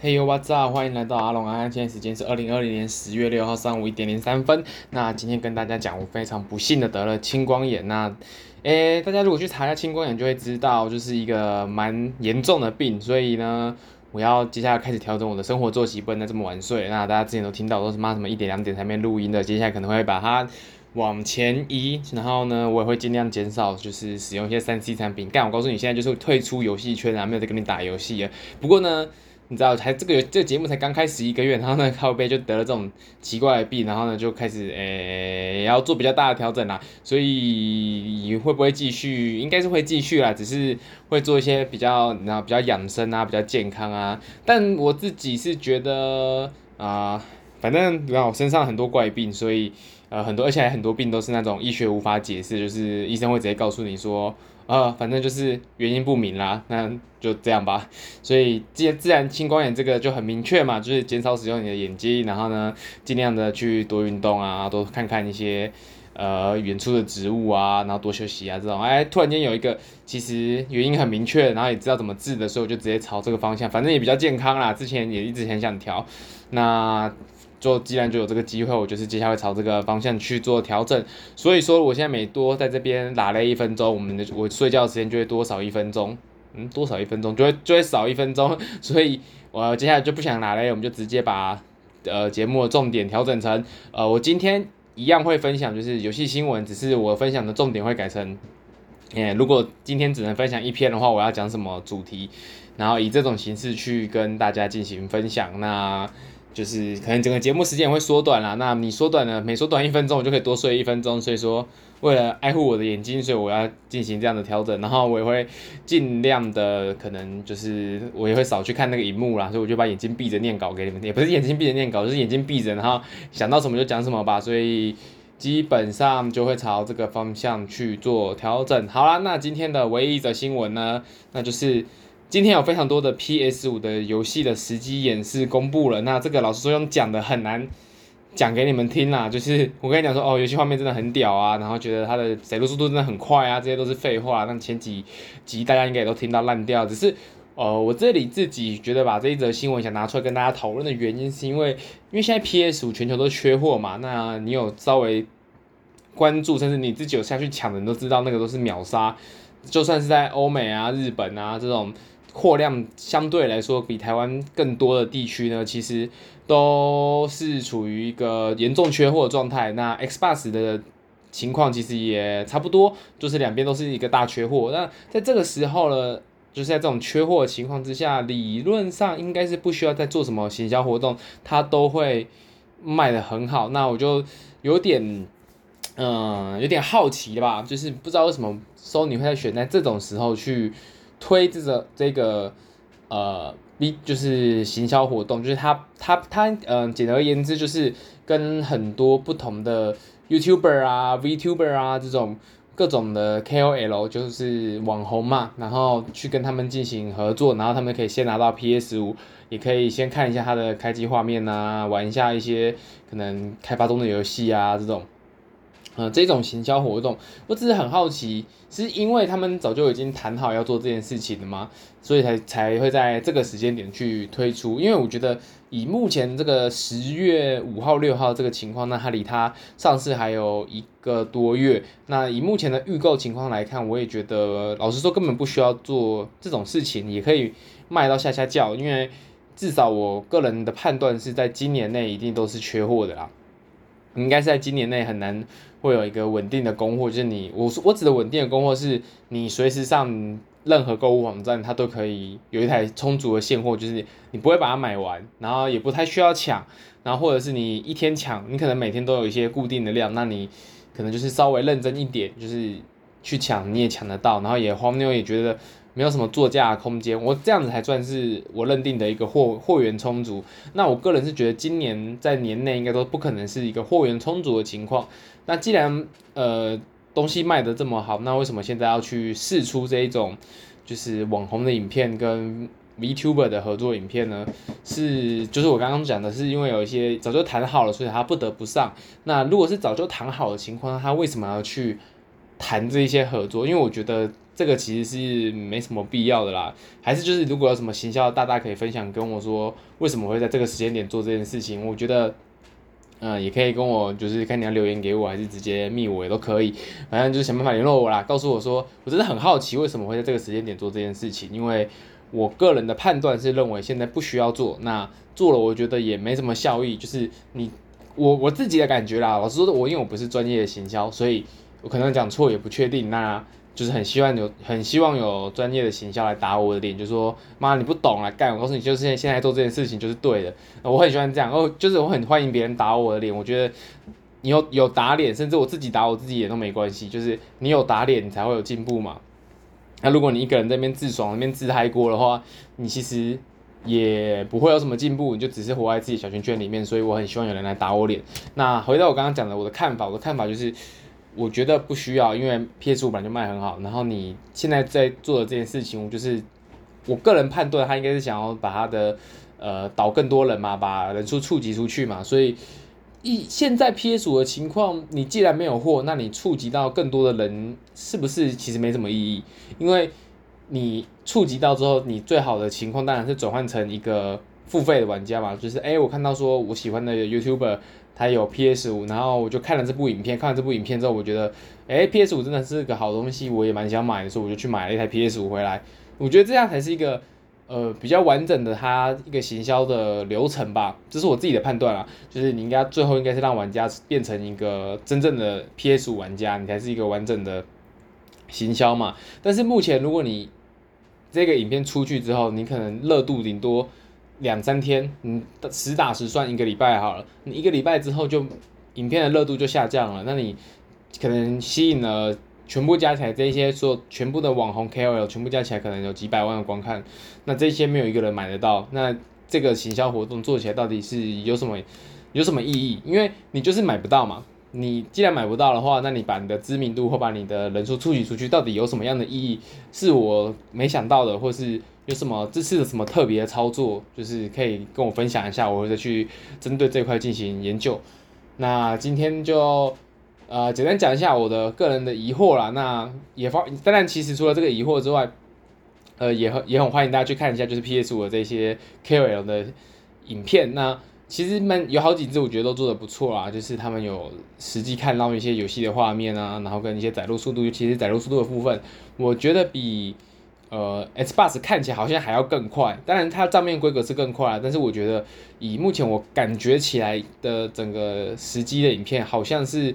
嘿呦，What's up？欢迎来到阿龙安安，现在时间是二零二零年十月六号上午一点零三分。那今天跟大家讲，我非常不幸的得了青光眼。那，诶，大家如果去查一下青光眼，就会知道，就是一个蛮严重的病。所以呢，我要接下来开始调整我的生活作息，不能再这么晚睡。那大家之前都听到都是妈什么一点两点才没录音的，接下来可能会把它往前移。然后呢，我也会尽量减少，就是使用一些三 C 产品。但，我告诉你，现在就是退出游戏圈啊，没有再跟你打游戏了。不过呢。你知道，才这个这个节目才刚开始一个月，然后呢，靠背就得了这种奇怪的病，然后呢，就开始诶、要做比较大的调整啦。所以会不会继续？应该是会继续啦，只是会做一些比较，然后比较养生啊，比较健康啊。但我自己是觉得啊、反正你看我身上很多怪病，所以呃很多，而且还很多病都是那种医学无法解释，就是医生会直接告诉你说。呃，反正就是原因不明啦，那就这样吧。所以既自然青光眼这个就很明确嘛，就是减少使用你的眼睛，然后呢，尽量的去多运动啊，多看看一些呃远处的植物啊，然后多休息啊这种。哎，突然间有一个其实原因很明确，然后也知道怎么治的时候，就直接朝这个方向，反正也比较健康啦。之前也一直很想调，那。就既然就有这个机会，我就是接下来朝这个方向去做调整。所以说，我现在每多在这边拉了一分钟，我们的我睡觉的时间就会多少一分钟。嗯，多少一分钟就会就会少一分钟。所以我接下来就不想拉了，我们就直接把呃节目的重点调整成呃，我今天一样会分享就是游戏新闻，只是我分享的重点会改成，诶，如果今天只能分享一篇的话，我要讲什么主题，然后以这种形式去跟大家进行分享。那。就是可能整个节目时间也会缩短啦，那你缩短了，每缩短一分钟，我就可以多睡一分钟。所以说，为了爱护我的眼睛，所以我要进行这样的调整。然后我也会尽量的，可能就是我也会少去看那个荧幕啦，所以我就把眼睛闭着念稿给你们，也不是眼睛闭着念稿，就是眼睛闭着，然后想到什么就讲什么吧。所以基本上就会朝这个方向去做调整。好啦，那今天的唯一一则新闻呢，那就是。今天有非常多的 PS 五的游戏的实机演示公布了，那这个老实说用讲的很难讲给你们听啦，就是我跟你讲说哦，游戏画面真的很屌啊，然后觉得它的载入速度真的很快啊，这些都是废话。那前几集大家应该也都听到烂掉，只是呃我这里自己觉得把这一则新闻想拿出来跟大家讨论的原因，是因为因为现在 PS 五全球都缺货嘛，那你有稍微关注，甚至你自己有下去抢的，你都知道那个都是秒杀，就算是在欧美啊、日本啊这种。货量相对来说比台湾更多的地区呢，其实都是处于一个严重缺货的状态。那 Xbox 的情况其实也差不多，就是两边都是一个大缺货。那在这个时候呢，就是在这种缺货的情况之下，理论上应该是不需要再做什么行销活动，它都会卖的很好。那我就有点，嗯、有点好奇的吧，就是不知道为什么 Sony 会在选在这种时候去。推这个这个呃，B 就是行销活动，就是他他他，嗯、呃，简而言之就是跟很多不同的 YouTuber 啊、VTuber 啊这种各种的 KOL，就是网红嘛，然后去跟他们进行合作，然后他们可以先拿到 PS 五，也可以先看一下它的开机画面啊，玩一下一些可能开发中的游戏啊这种。呃，这种行销活动，我只是很好奇，是因为他们早就已经谈好要做这件事情了吗？所以才才会在这个时间点去推出。因为我觉得以目前这个十月五号、六号这个情况，那它离它上市还有一个多月。那以目前的预购情况来看，我也觉得老实说根本不需要做这种事情，也可以卖到下下叫。因为至少我个人的判断是在今年内一定都是缺货的啦。应该是在今年内很难会有一个稳定的供货，就是你我我指的稳定的供货是你随时上任何购物网站，它都可以有一台充足的现货，就是你不会把它买完，然后也不太需要抢，然后或者是你一天抢，你可能每天都有一些固定的量，那你可能就是稍微认真一点，就是去抢你也抢得到，然后也黄牛也觉得。没有什么作价空间，我这样子才算是我认定的一个货货源充足。那我个人是觉得今年在年内应该都不可能是一个货源充足的情况。那既然呃东西卖得这么好，那为什么现在要去试出这一种就是网红的影片跟 VTuber 的合作影片呢？是就是我刚刚讲的是因为有一些早就谈好了，所以他不得不上。那如果是早就谈好的情况，他为什么要去谈这一些合作，因为我觉得这个其实是没什么必要的啦。还是就是如果有什么行销，大大可以分享跟我说，为什么会在这个时间点做这件事情？我觉得，嗯，也可以跟我就是看你要留言给我，还是直接密我也都可以，反正就是想办法联络我啦，告诉我说，我真的很好奇为什么会在这个时间点做这件事情，因为我个人的判断是认为现在不需要做，那做了我觉得也没什么效益，就是你我我自己的感觉啦。老实说，我因为我不是专业的行销，所以。我可能讲错也不确定，那就是很希望有很希望有专业的行销来打我的脸，就说妈你不懂啊，干！我告诉你，就是现现在做这件事情就是对的。我很喜欢这样，哦，就是我很欢迎别人打我的脸。我觉得你有有打脸，甚至我自己打我自己脸都没关系，就是你有打脸，你才会有进步嘛。那如果你一个人在那边自爽，那边自嗨过的话，你其实也不会有什么进步，你就只是活在自己小圈圈里面。所以我很希望有人来打我脸。那回到我刚刚讲的我的看法，我的看法就是。我觉得不需要，因为 PS5 本来就卖很好。然后你现在在做的这件事情，我就是我个人判断，他应该是想要把他的呃导更多人嘛，把人数触及出去嘛。所以一现在 PS5 的情况，你既然没有货，那你触及到更多的人，是不是其实没什么意义？因为你触及到之后，你最好的情况当然是转换成一个付费的玩家嘛。就是哎，我看到说我喜欢的 YouTuber。它有 PS 五，然后我就看了这部影片，看了这部影片之后，我觉得，诶，PS 五真的是个好东西，我也蛮想买的，所以我就去买了一台 PS 五回来。我觉得这样才是一个，呃，比较完整的它一个行销的流程吧，这是我自己的判断啊。就是你应该最后应该是让玩家变成一个真正的 PS 五玩家，你才是一个完整的行销嘛。但是目前如果你这个影片出去之后，你可能热度顶多。两三天，嗯，实打实算一个礼拜好了。你一个礼拜之后就影片的热度就下降了，那你可能吸引了全部加起来这一些说全部的网红 KOL 全部加起来可能有几百万的观看，那这些没有一个人买得到，那这个行销活动做起来到底是有什么有什么意义？因为你就是买不到嘛。你既然买不到的话，那你把你的知名度或把你的人数触及出去，到底有什么样的意义？是我没想到的，或是。有什么这次的什么特别的操作，就是可以跟我分享一下，我会再去针对这块进行研究。那今天就呃简单讲一下我的个人的疑惑啦。那也方当然其实除了这个疑惑之外，呃也很也很欢迎大家去看一下，就是 PS5 的这些 KOL 的影片。那其实们有好几支我觉得都做的不错啦，就是他们有实际看到一些游戏的画面啊，然后跟一些载入速度，尤其是载入速度的部分，我觉得比。呃，Xbox 看起来好像还要更快，当然它账面规格是更快，但是我觉得以目前我感觉起来的整个实机的影片，好像是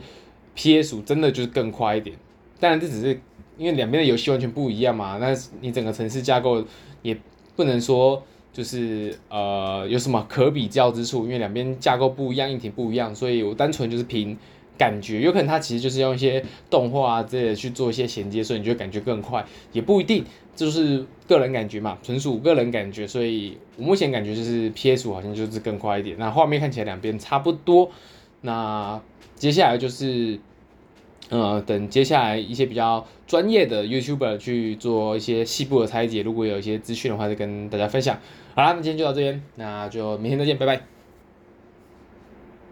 PS5 真的就是更快一点。当然这只是因为两边的游戏完全不一样嘛，那你整个城市架构也不能说就是呃有什么可比较之处，因为两边架构不一样，硬体不一样，所以我单纯就是凭。感觉有可能它其实就是用一些动画啊之类的去做一些衔接，所以你就感觉更快，也不一定，就是个人感觉嘛，纯属个人感觉。所以我目前感觉就是 PS 五好像就是更快一点，那画面看起来两边差不多。那接下来就是，呃，等接下来一些比较专业的 YouTuber 去做一些细部的拆解，如果有一些资讯的话，再跟大家分享。好啦，那今天就到这边，那就明天再见，拜拜。